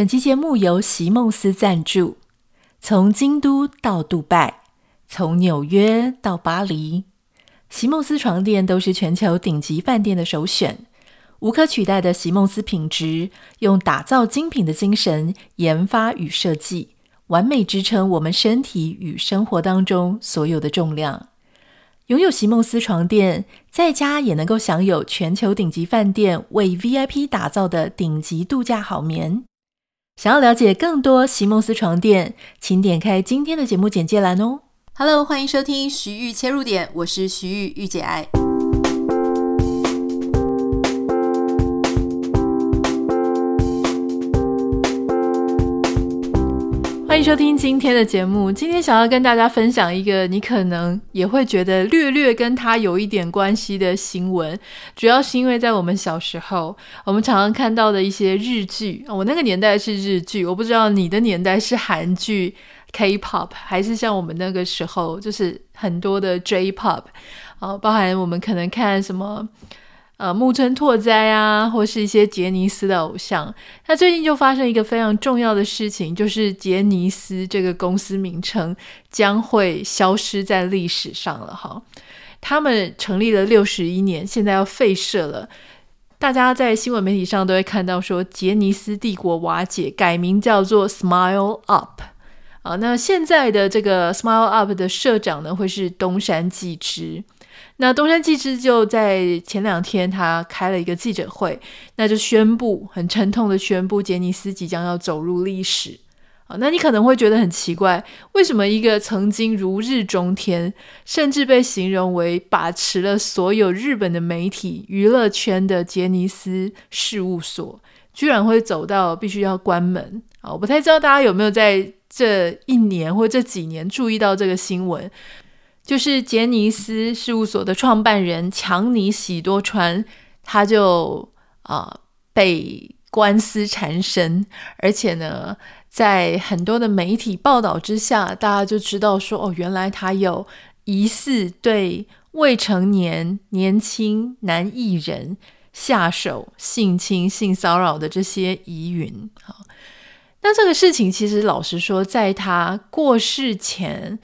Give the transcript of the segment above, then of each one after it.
本期节目由席梦思赞助。从京都到杜拜，从纽约到巴黎，席梦思床垫都是全球顶级饭店的首选。无可取代的席梦思品质，用打造精品的精神研发与设计，完美支撑我们身体与生活当中所有的重量。拥有席梦思床垫，在家也能够享有全球顶级饭店为 VIP 打造的顶级度假好眠。想要了解更多席梦思床垫，请点开今天的节目简介栏哦。Hello，欢迎收听徐玉切入点，我是徐玉玉姐爱。欢迎收听今天的节目。今天想要跟大家分享一个你可能也会觉得略略跟他有一点关系的新闻，主要是因为在我们小时候，我们常常看到的一些日剧。我那个年代是日剧，我不知道你的年代是韩剧、K-pop，还是像我们那个时候就是很多的 J-pop。啊，包含我们可能看什么。呃，木村拓哉啊，或是一些杰尼斯的偶像，那最近就发生一个非常重要的事情，就是杰尼斯这个公司名称将会消失在历史上了哈。他们成立了六十一年，现在要废社了。大家在新闻媒体上都会看到说，杰尼斯帝国瓦解，改名叫做 Smile Up 啊。那现在的这个 Smile Up 的社长呢，会是东山纪之。那东山纪之就在前两天，他开了一个记者会，那就宣布很沉痛的宣布，杰尼斯即将要走入历史啊。那你可能会觉得很奇怪，为什么一个曾经如日中天，甚至被形容为把持了所有日本的媒体娱乐圈的杰尼斯事务所，居然会走到必须要关门啊？我不太知道大家有没有在这一年或这几年注意到这个新闻。就是杰尼斯事务所的创办人强尼喜多川，他就啊、被官司缠身，而且呢，在很多的媒体报道之下，大家就知道说，哦，原来他有疑似对未成年年轻男艺人下手性侵、性骚扰的这些疑云。好，那这个事情其实老实说，在他过世前。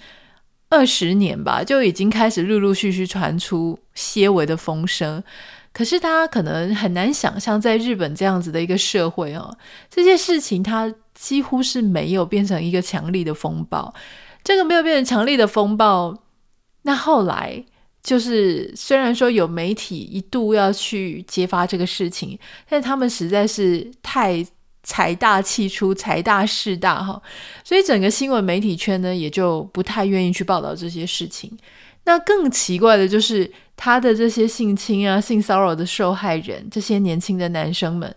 二十年吧，就已经开始陆陆续续传出些微的风声。可是他可能很难想象，在日本这样子的一个社会哦，这些事情它几乎是没有变成一个强力的风暴。这个没有变成强力的风暴，那后来就是虽然说有媒体一度要去揭发这个事情，但他们实在是太。财大气粗，财大势大哈，所以整个新闻媒体圈呢，也就不太愿意去报道这些事情。那更奇怪的就是，他的这些性侵啊、性骚扰的受害人，这些年轻的男生们，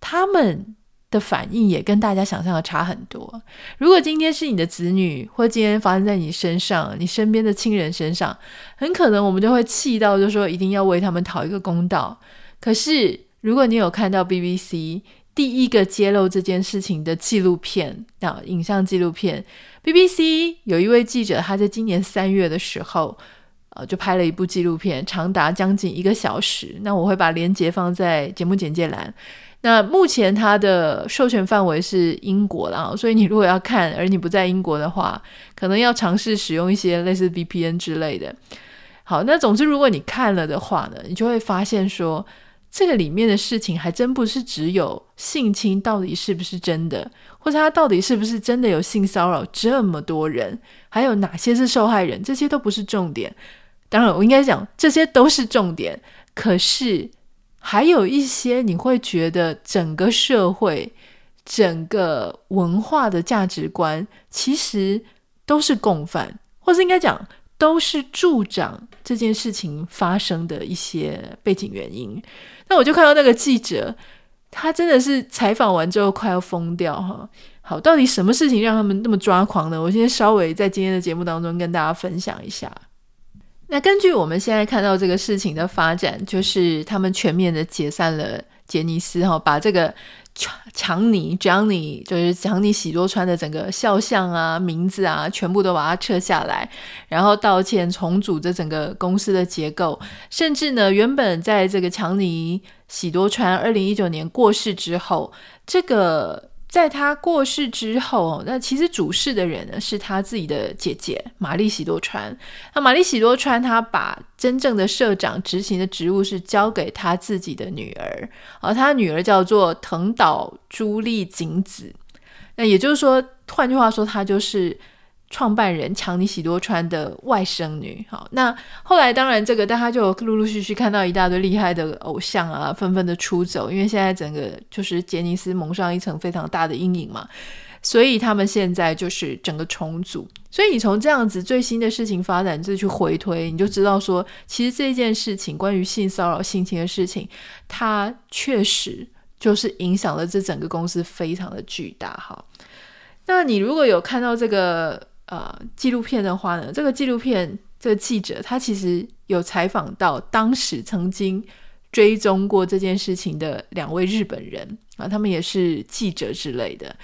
他们的反应也跟大家想象的差很多。如果今天是你的子女，或今天发生在你身上，你身边的亲人身上，很可能我们就会气到，就说一定要为他们讨一个公道。可是，如果你有看到 BBC。第一个揭露这件事情的纪录片啊，影像纪录片，BBC 有一位记者，他在今年三月的时候，呃，就拍了一部纪录片，长达将近一个小时。那我会把链接放在节目简介栏。那目前它的授权范围是英国啦，所以你如果要看，而你不在英国的话，可能要尝试使用一些类似 VPN 之类的。好，那总之如果你看了的话呢，你就会发现说。这个里面的事情还真不是只有性侵到底是不是真的，或者他到底是不是真的有性骚扰这么多人，还有哪些是受害人，这些都不是重点。当然，我应该讲这些都是重点，可是还有一些你会觉得整个社会、整个文化的价值观其实都是共犯，或是应该讲。都是助长这件事情发生的一些背景原因。那我就看到那个记者，他真的是采访完之后快要疯掉哈。好，到底什么事情让他们那么抓狂呢？我先稍微在今天的节目当中跟大家分享一下。那根据我们现在看到这个事情的发展，就是他们全面的解散了杰尼斯哈，把这个。强尼 jony 就是强尼喜多川的整个肖像啊、名字啊，全部都把它撤下来，然后道歉、重组这整个公司的结构，甚至呢，原本在这个强尼喜多川二零一九年过世之后，这个在他过世之后，那其实主事的人呢是他自己的姐姐玛丽喜多川。那玛丽喜多川他把真正的社长执行的职务是交给他自己的女儿，而他女儿叫做藤岛朱丽景子。那也就是说，换句话说，他就是。创办人强尼喜多川的外甥女，好，那后来当然这个大家就陆陆续续看到一大堆厉害的偶像啊，纷纷的出走，因为现在整个就是杰尼斯蒙上一层非常大的阴影嘛，所以他们现在就是整个重组。所以你从这样子最新的事情发展，就去回推，你就知道说，其实这件事情关于性骚扰、性侵的事情，它确实就是影响了这整个公司非常的巨大。哈，那你如果有看到这个。呃，纪录片的话呢，这个纪录片这个记者他其实有采访到当时曾经追踪过这件事情的两位日本人啊，他们也是记者之类的。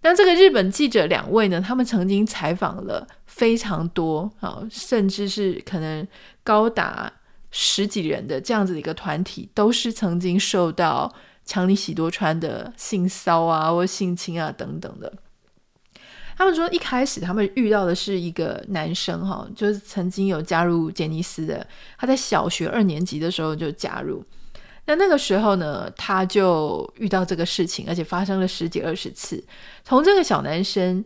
那这个日本记者两位呢，他们曾经采访了非常多啊，甚至是可能高达十几人的这样子的一个团体，都是曾经受到强尼喜多川的性骚啊或性侵啊等等的。他们说，一开始他们遇到的是一个男生，哈，就是曾经有加入杰尼斯的。他在小学二年级的时候就加入。那那个时候呢，他就遇到这个事情，而且发生了十几二十次。从这个小男生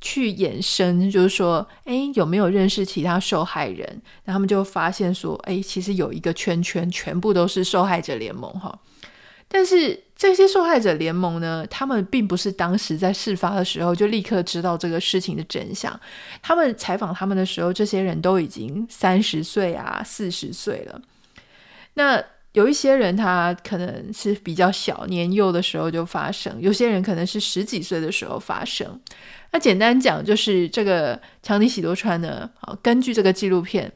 去衍生，就是说，哎，有没有认识其他受害人？那他们就发现说，哎，其实有一个圈圈，全部都是受害者联盟，哈。但是这些受害者联盟呢，他们并不是当时在事发的时候就立刻知道这个事情的真相。他们采访他们的时候，这些人都已经三十岁啊、四十岁了。那有一些人他可能是比较小、年幼的时候就发生，有些人可能是十几岁的时候发生。那简单讲，就是这个强尼喜多川呢，啊，根据这个纪录片，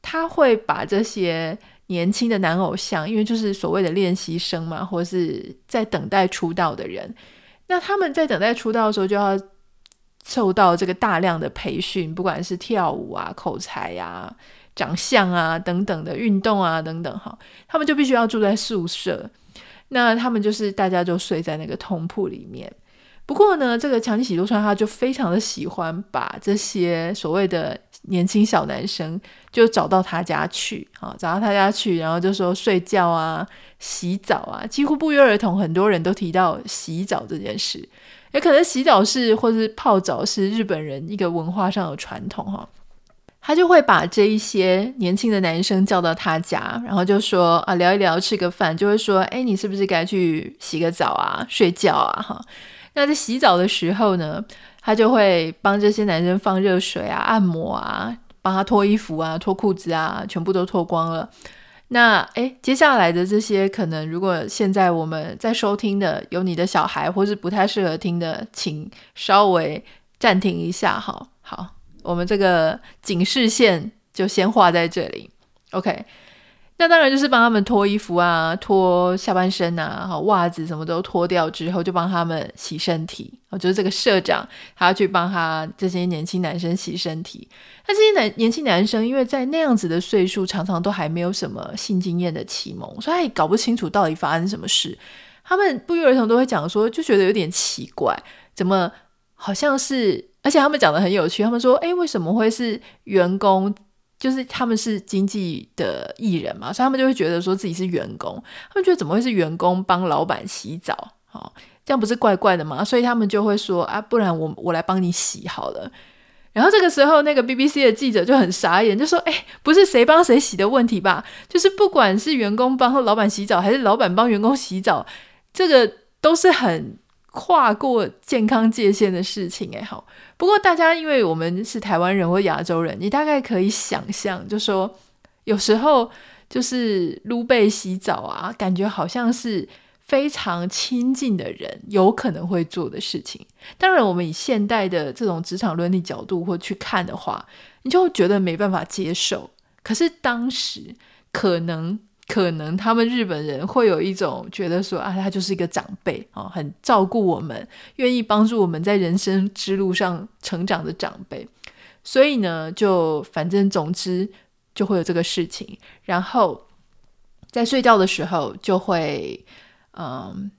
他会把这些。年轻的男偶像，因为就是所谓的练习生嘛，或者是在等待出道的人，那他们在等待出道的时候就要受到这个大量的培训，不管是跳舞啊、口才啊、长相啊等等的运动啊等等哈，他们就必须要住在宿舍，那他们就是大家就睡在那个通铺里面。不过呢，这个强尼喜多川他就非常的喜欢把这些所谓的。年轻小男生就找到他家去，啊，找到他家去，然后就说睡觉啊、洗澡啊，几乎不约而同，很多人都提到洗澡这件事。也可能洗澡是或是泡澡是日本人一个文化上的传统，哈。他就会把这一些年轻的男生叫到他家，然后就说啊，聊一聊，吃个饭，就会说，哎，你是不是该去洗个澡啊、睡觉啊？哈，那在洗澡的时候呢，他就会帮这些男生放热水啊、按摩啊，帮他脱衣服啊、脱裤子啊，全部都脱光了。那诶，接下来的这些可能，如果现在我们在收听的有你的小孩，或是不太适合听的，请稍微暂停一下。好，好，我们这个警示线就先画在这里。OK。那当然就是帮他们脱衣服啊，脱下半身啊，好，袜子什么都脱掉之后，就帮他们洗身体。哦，就是这个社长，他要去帮他这些年轻男生洗身体。那这些男年轻男生，因为在那样子的岁数，常常都还没有什么性经验的启蒙，所以他也搞不清楚到底发生什么事。他们不约而同都会讲说，就觉得有点奇怪，怎么好像是？而且他们讲得很有趣，他们说，诶，为什么会是员工？就是他们是经纪的艺人嘛，所以他们就会觉得说自己是员工，他们觉得怎么会是员工帮老板洗澡？哦，这样不是怪怪的吗？所以他们就会说啊，不然我我来帮你洗好了。然后这个时候，那个 BBC 的记者就很傻眼，就说：“哎，不是谁帮谁洗的问题吧？就是不管是员工帮老板洗澡，还是老板帮员工洗澡，这个都是很。”跨过健康界限的事情，哎，好。不过大家因为我们是台湾人或亚洲人，你大概可以想象，就说有时候就是撸背洗澡啊，感觉好像是非常亲近的人有可能会做的事情。当然，我们以现代的这种职场伦理角度或去看的话，你就会觉得没办法接受。可是当时可能。可能他们日本人会有一种觉得说啊，他就是一个长辈啊，很照顾我们，愿意帮助我们在人生之路上成长的长辈，所以呢，就反正总之就会有这个事情。然后在睡觉的时候就会，嗯，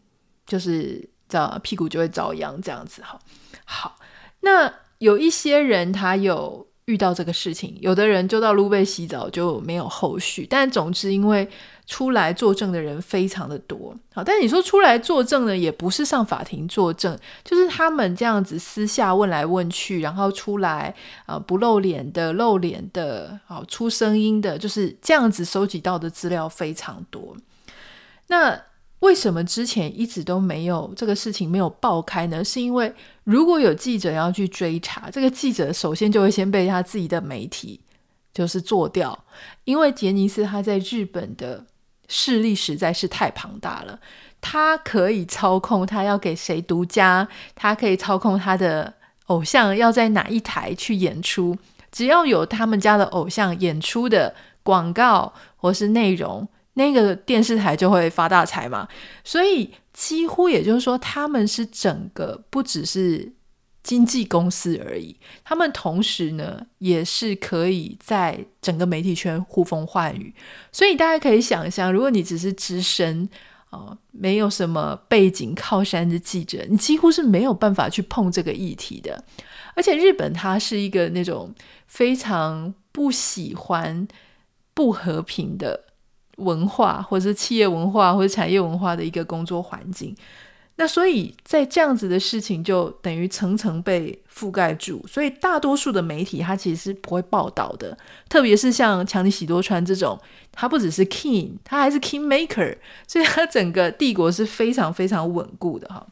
就是这屁股就会遭殃这样子哈。好，那有一些人他有遇到这个事情，有的人就到卢贝洗澡就没有后续。但总之，因为出来作证的人非常的多，好，但你说出来作证呢，也不是上法庭作证，就是他们这样子私下问来问去，然后出来啊、不露脸的、露脸的、好出声音的，就是这样子收集到的资料非常多。那为什么之前一直都没有这个事情没有爆开呢？是因为如果有记者要去追查，这个记者首先就会先被他自己的媒体就是做掉，因为杰尼斯他在日本的势力实在是太庞大了，他可以操控他要给谁独家，他可以操控他的偶像要在哪一台去演出，只要有他们家的偶像演出的广告或是内容。那个电视台就会发大财嘛，所以几乎也就是说，他们是整个不只是经纪公司而已，他们同时呢也是可以在整个媒体圈呼风唤雨。所以大家可以想象，如果你只是只身啊、没有什么背景靠山的记者，你几乎是没有办法去碰这个议题的。而且日本它是一个那种非常不喜欢不和平的。文化，或者是企业文化，或者产业文化的一个工作环境，那所以在这样子的事情就等于层层被覆盖住，所以大多数的媒体它其实是不会报道的，特别是像强尼喜多川这种，他不只是 king，他还是 king maker，所以他整个帝国是非常非常稳固的哈。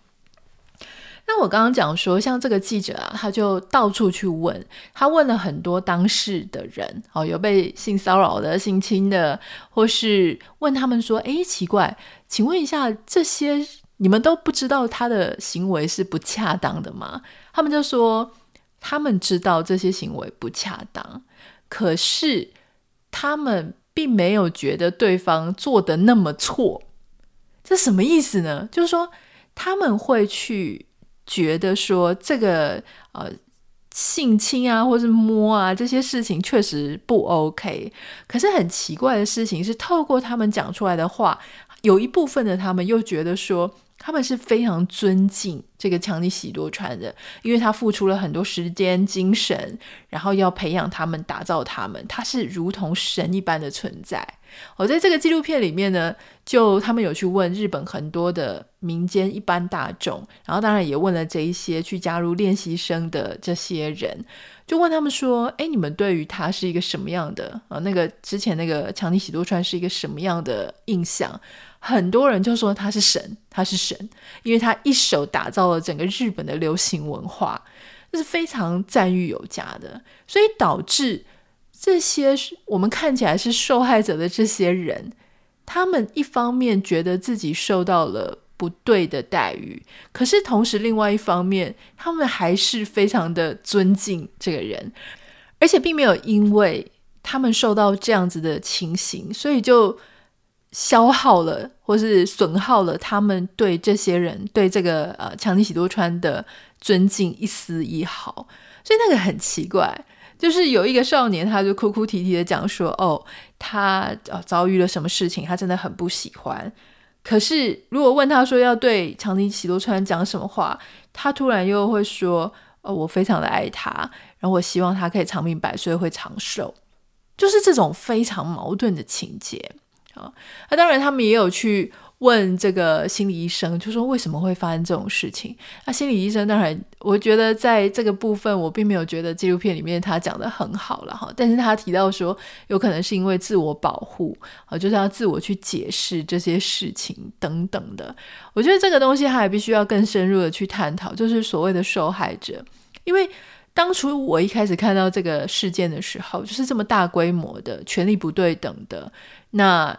那我刚刚讲说，像这个记者啊，他就到处去问，他问了很多当事的人，哦，有被性骚扰的、性侵的，或是问他们说，诶，奇怪，请问一下，这些你们都不知道他的行为是不恰当的吗？他们就说，他们知道这些行为不恰当，可是他们并没有觉得对方做得那么错。这什么意思呢？就是说他们会去。觉得说这个呃性侵啊，或是摸啊这些事情确实不 OK，可是很奇怪的事情是，透过他们讲出来的话，有一部分的他们又觉得说。他们是非常尊敬这个强尼喜多川的，因为他付出了很多时间、精神，然后要培养他们、打造他们，他是如同神一般的存在。我、在这个纪录片里面呢，就他们有去问日本很多的民间一般大众，然后当然也问了这一些去加入练习生的这些人，就问他们说：“哎，你们对于他是一个什么样的啊？那个之前那个强尼喜多川是一个什么样的印象？”很多人就说他是神，他是神，因为他一手打造了整个日本的流行文化，这是非常赞誉有加的。所以导致这些是我们看起来是受害者的这些人，他们一方面觉得自己受到了不对的待遇，可是同时另外一方面，他们还是非常的尊敬这个人，而且并没有因为他们受到这样子的情形，所以就。消耗了，或是损耗了他们对这些人对这个呃强尼喜多川的尊敬一丝一毫，所以那个很奇怪，就是有一个少年，他就哭哭啼啼的讲说，哦，他呃遭遇了什么事情，他真的很不喜欢。可是如果问他说要对强尼喜多川讲什么话，他突然又会说，哦，我非常的爱他，然后我希望他可以长命百岁，会长寿，就是这种非常矛盾的情节。啊，那当然，他们也有去问这个心理医生，就说为什么会发生这种事情。那心理医生当然，我觉得在这个部分，我并没有觉得纪录片里面他讲得很好了哈。但是他提到说，有可能是因为自我保护啊，就是要自我去解释这些事情等等的。我觉得这个东西他还必须要更深入的去探讨，就是所谓的受害者，因为当初我一开始看到这个事件的时候，就是这么大规模的权力不对等的那。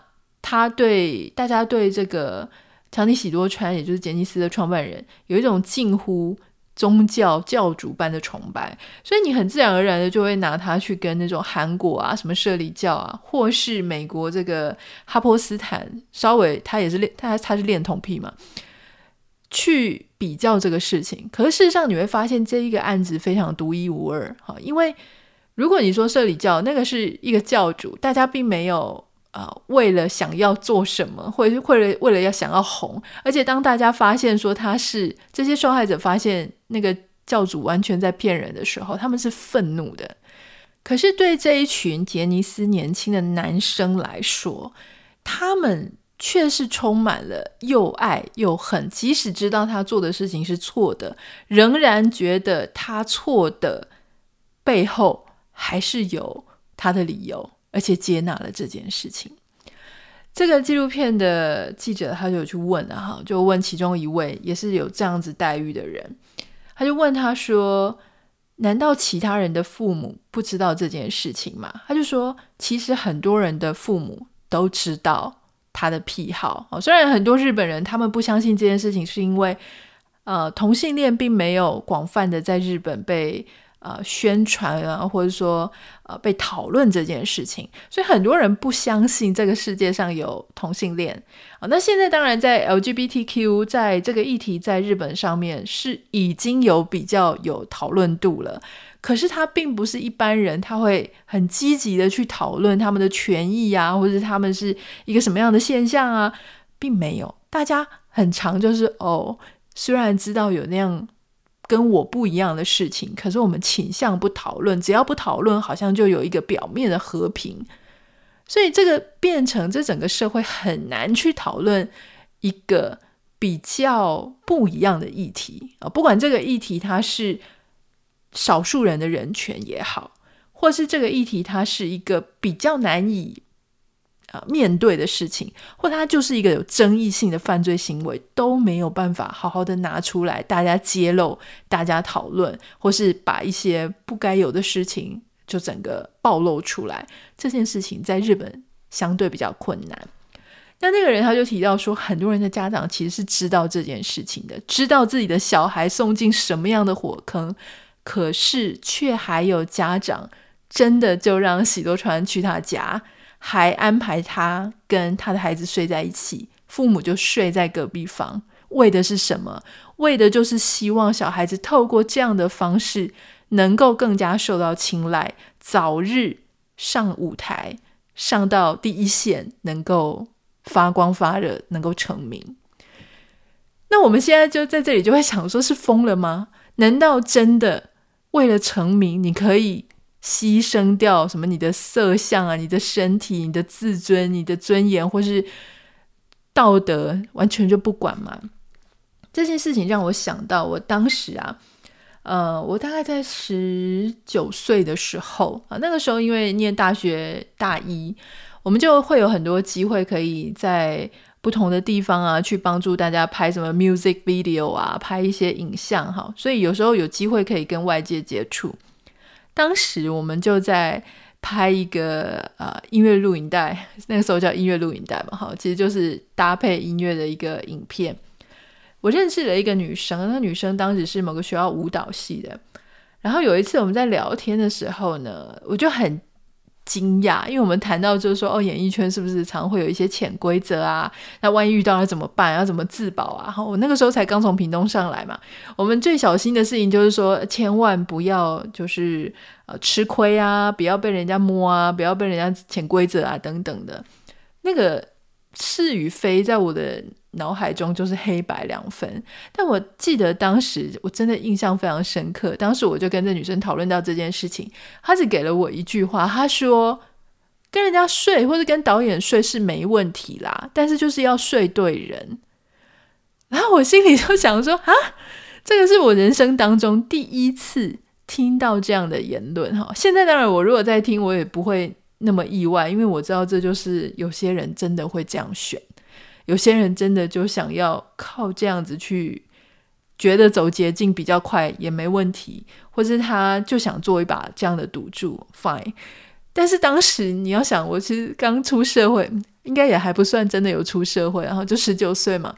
他对大家对这个强尼喜多川，也就是杰尼斯的创办人，有一种近乎宗教教主般的崇拜，所以你很自然而然的就会拿他去跟那种韩国啊、什么社理教啊，或是美国这个哈波斯坦，稍微他也是恋他他是恋童癖嘛，去比较这个事情。可是事实上你会发现这一个案子非常独一无二哈，因为如果你说社理教那个是一个教主，大家并没有。啊、为了想要做什么，或者是为了为了要想要红，而且当大家发现说他是这些受害者发现那个教主完全在骗人的时候，他们是愤怒的。可是对这一群杰尼斯年轻的男生来说，他们却是充满了又爱又恨，即使知道他做的事情是错的，仍然觉得他错的背后还是有他的理由。而且接纳了这件事情。这个纪录片的记者他就有去问啊，哈，就问其中一位也是有这样子待遇的人，他就问他说：“难道其他人的父母不知道这件事情吗？”他就说：“其实很多人的父母都知道他的癖好。哦，虽然很多日本人他们不相信这件事情，是因为呃同性恋并没有广泛的在日本被。”呃，宣传啊，或者说呃，被讨论这件事情，所以很多人不相信这个世界上有同性恋啊，那现在当然在 LGBTQ 在这个议题在日本上面是已经有比较有讨论度了，可是他并不是一般人他会很积极的去讨论他们的权益啊，或者他们是一个什么样的现象啊，并没有。大家很常就是哦，虽然知道有那样。跟我不一样的事情，可是我们倾向不讨论。只要不讨论，好像就有一个表面的和平。所以这个变成这整个社会很难去讨论一个比较不一样的议题啊。不管这个议题它是少数人的人权也好，或是这个议题它是一个比较难以。啊，面对的事情，或他就是一个有争议性的犯罪行为，都没有办法好好的拿出来，大家揭露，大家讨论，或是把一些不该有的事情就整个暴露出来。这件事情在日本相对比较困难。那那个人他就提到说，很多人的家长其实是知道这件事情的，知道自己的小孩送进什么样的火坑，可是却还有家长真的就让喜多川去他家。还安排他跟他的孩子睡在一起，父母就睡在隔壁房，为的是什么？为的就是希望小孩子透过这样的方式，能够更加受到青睐，早日上舞台，上到第一线，能够发光发热，能够成名。那我们现在就在这里就会想说，是疯了吗？难道真的为了成名，你可以？牺牲掉什么？你的色相啊，你的身体，你的自尊，你的尊严，或是道德，完全就不管嘛？这件事情让我想到，我当时啊，呃，我大概在十九岁的时候啊，那个时候因为念大学大一，我们就会有很多机会可以在不同的地方啊，去帮助大家拍什么 music video 啊，拍一些影像哈，所以有时候有机会可以跟外界接触。当时我们就在拍一个呃音乐录影带，那个时候叫音乐录影带嘛，哈，其实就是搭配音乐的一个影片。我认识了一个女生，那女生当时是某个学校舞蹈系的。然后有一次我们在聊天的时候呢，我就很惊讶，因为我们谈到就是说，哦，演艺圈是不是常会有一些潜规则啊？那万一遇到了怎么办？要怎么自保啊？我那个时候才刚从屏东上来嘛，我们最小心的事情就是说，千万不要就是呃吃亏啊，不要被人家摸啊，不要被人家潜规则啊等等的。那个是与非，在我的脑海中就是黑白两分。但我记得当时我真的印象非常深刻。当时我就跟这女生讨论到这件事情，她只给了我一句话，她说：“跟人家睡或者跟导演睡是没问题啦，但是就是要睡对人。”然后我心里就想说：“啊，这个是我人生当中第一次听到这样的言论哈。现在当然我如果再听，我也不会。”那么意外，因为我知道这就是有些人真的会这样选，有些人真的就想要靠这样子去觉得走捷径比较快也没问题，或是他就想做一把这样的赌注，fine。但是当时你要想，我其实刚出社会，应该也还不算真的有出社会，然后就十九岁嘛，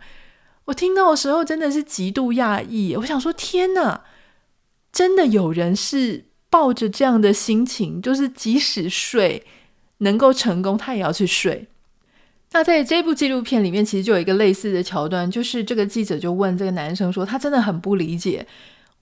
我听到的时候真的是极度讶异，我想说天哪，真的有人是。抱着这样的心情，就是即使睡能够成功，他也要去睡。那在这部纪录片里面，其实就有一个类似的桥段，就是这个记者就问这个男生说，他真的很不理解，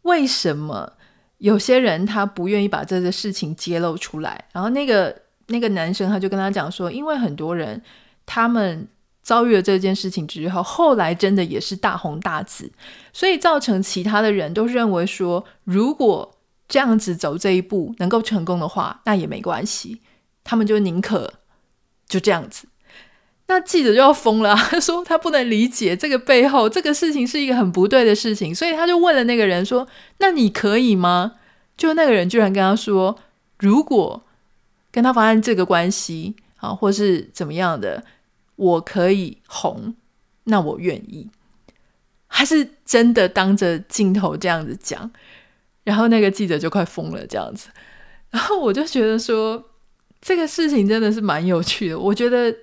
为什么有些人他不愿意把这个事情揭露出来。然后那个那个男生他就跟他讲说，因为很多人他们遭遇了这件事情之后，后来真的也是大红大紫，所以造成其他的人都认为说，如果这样子走这一步能够成功的话，那也没关系，他们就宁可就这样子。那记者就要疯了，他 说他不能理解这个背后这个事情是一个很不对的事情，所以他就问了那个人说：“那你可以吗？”就那个人居然跟他说：“如果跟他发生这个关系啊，或是怎么样的，我可以红，那我愿意。”他是真的当着镜头这样子讲，然后那个记者就快疯了这样子。然后我就觉得说，这个事情真的是蛮有趣的，我觉得。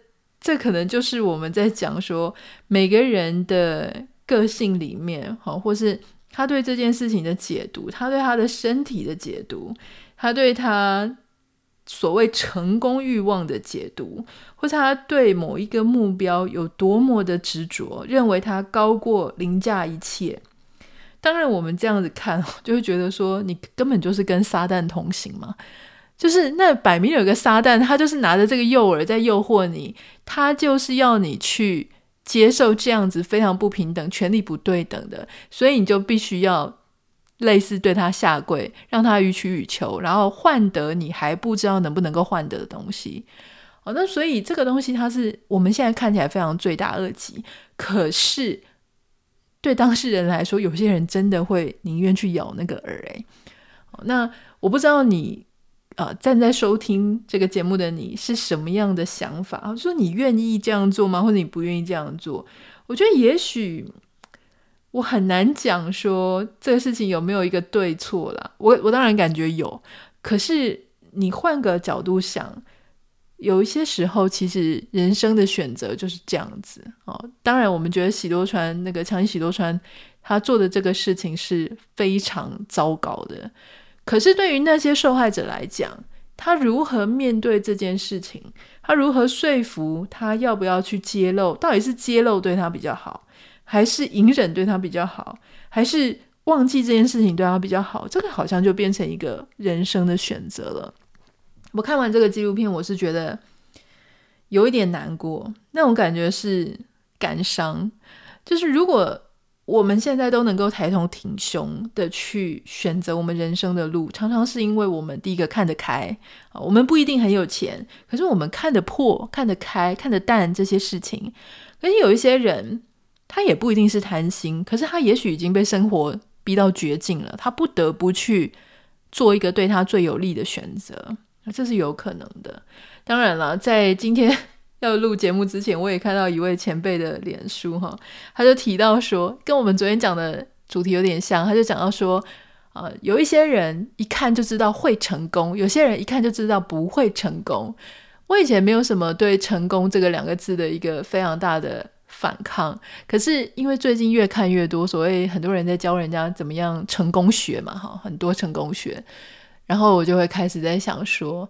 这可能就是我们在讲说每个人的个性里面，哈，或是他对这件事情的解读，他对他的身体的解读，他对他所谓成功欲望的解读，或是他对某一个目标有多么的执着，认为他高过凌驾一切。当然，我们这样子看，就会觉得说，你根本就是跟撒旦同行嘛。就是那摆明有个撒旦，他就是拿着这个诱饵在诱惑你，他就是要你去接受这样子非常不平等、权力不对等的，所以你就必须要类似对他下跪，让他予取予求，然后换得你还不知道能不能够换得的东西。哦，那所以这个东西它是我们现在看起来非常罪大恶极，可是对当事人来说，有些人真的会宁愿去咬那个饵。哎，那我不知道你。呃，站在收听这个节目的你是什么样的想法？说你愿意这样做吗？或者你不愿意这样做？我觉得也许我很难讲说这个事情有没有一个对错啦。我我当然感觉有，可是你换个角度想，有一些时候其实人生的选择就是这样子哦。当然，我们觉得喜多川那个强尼喜多川他做的这个事情是非常糟糕的。可是对于那些受害者来讲，他如何面对这件事情？他如何说服他要不要去揭露？到底是揭露对他比较好，还是隐忍对他比较好，还是忘记这件事情对他比较好？这个好像就变成一个人生的选择了。我看完这个纪录片，我是觉得有一点难过，那种感觉是感伤，就是如果。我们现在都能够抬头挺胸的去选择我们人生的路，常常是因为我们第一个看得开啊，我们不一定很有钱，可是我们看得破、看得开、看得淡这些事情。可是有一些人，他也不一定是贪心，可是他也许已经被生活逼到绝境了，他不得不去做一个对他最有利的选择，这是有可能的。当然了，在今天。要录节目之前，我也看到一位前辈的脸书哈，他就提到说，跟我们昨天讲的主题有点像，他就讲到说，呃，有一些人一看就知道会成功，有些人一看就知道不会成功。我以前没有什么对“成功”这个两个字的一个非常大的反抗，可是因为最近越看越多，所谓很多人在教人家怎么样成功学嘛，哈，很多成功学，然后我就会开始在想说，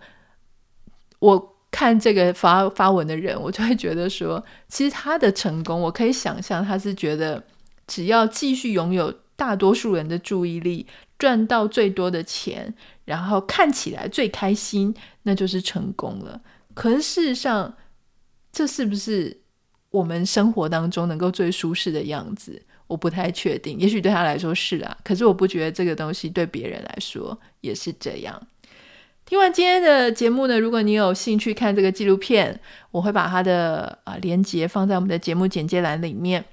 我。看这个发发文的人，我就会觉得说，其实他的成功，我可以想象他是觉得，只要继续拥有大多数人的注意力，赚到最多的钱，然后看起来最开心，那就是成功了。可是事实上，这是不是我们生活当中能够最舒适的样子？我不太确定。也许对他来说是啊，可是我不觉得这个东西对别人来说也是这样。听完今天的节目呢，如果你有兴趣看这个纪录片，我会把它的啊连接放在我们的节目简介栏里面。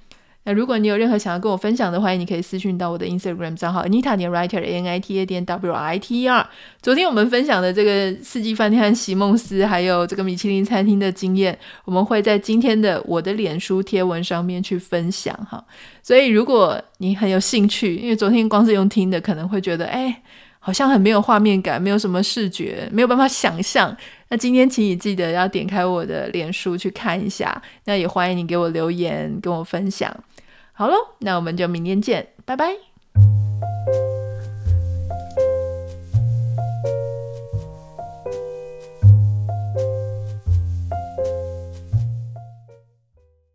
那如果你有任何想要跟我分享的，欢迎你可以私讯到我的 Instagram 账号 Anita 点 Writer A N I T A 点 W I T E R。昨天我们分享的这个四季饭店和席梦思，还有这个米其林餐厅的经验，我们会在今天的我的脸书贴文上面去分享哈。所以如果你很有兴趣，因为昨天光是用听的，可能会觉得哎。好像很没有画面感，没有什么视觉，没有办法想象。那今天请你记得要点开我的脸书去看一下。那也欢迎你给我留言，跟我分享。好喽，那我们就明天见，拜拜。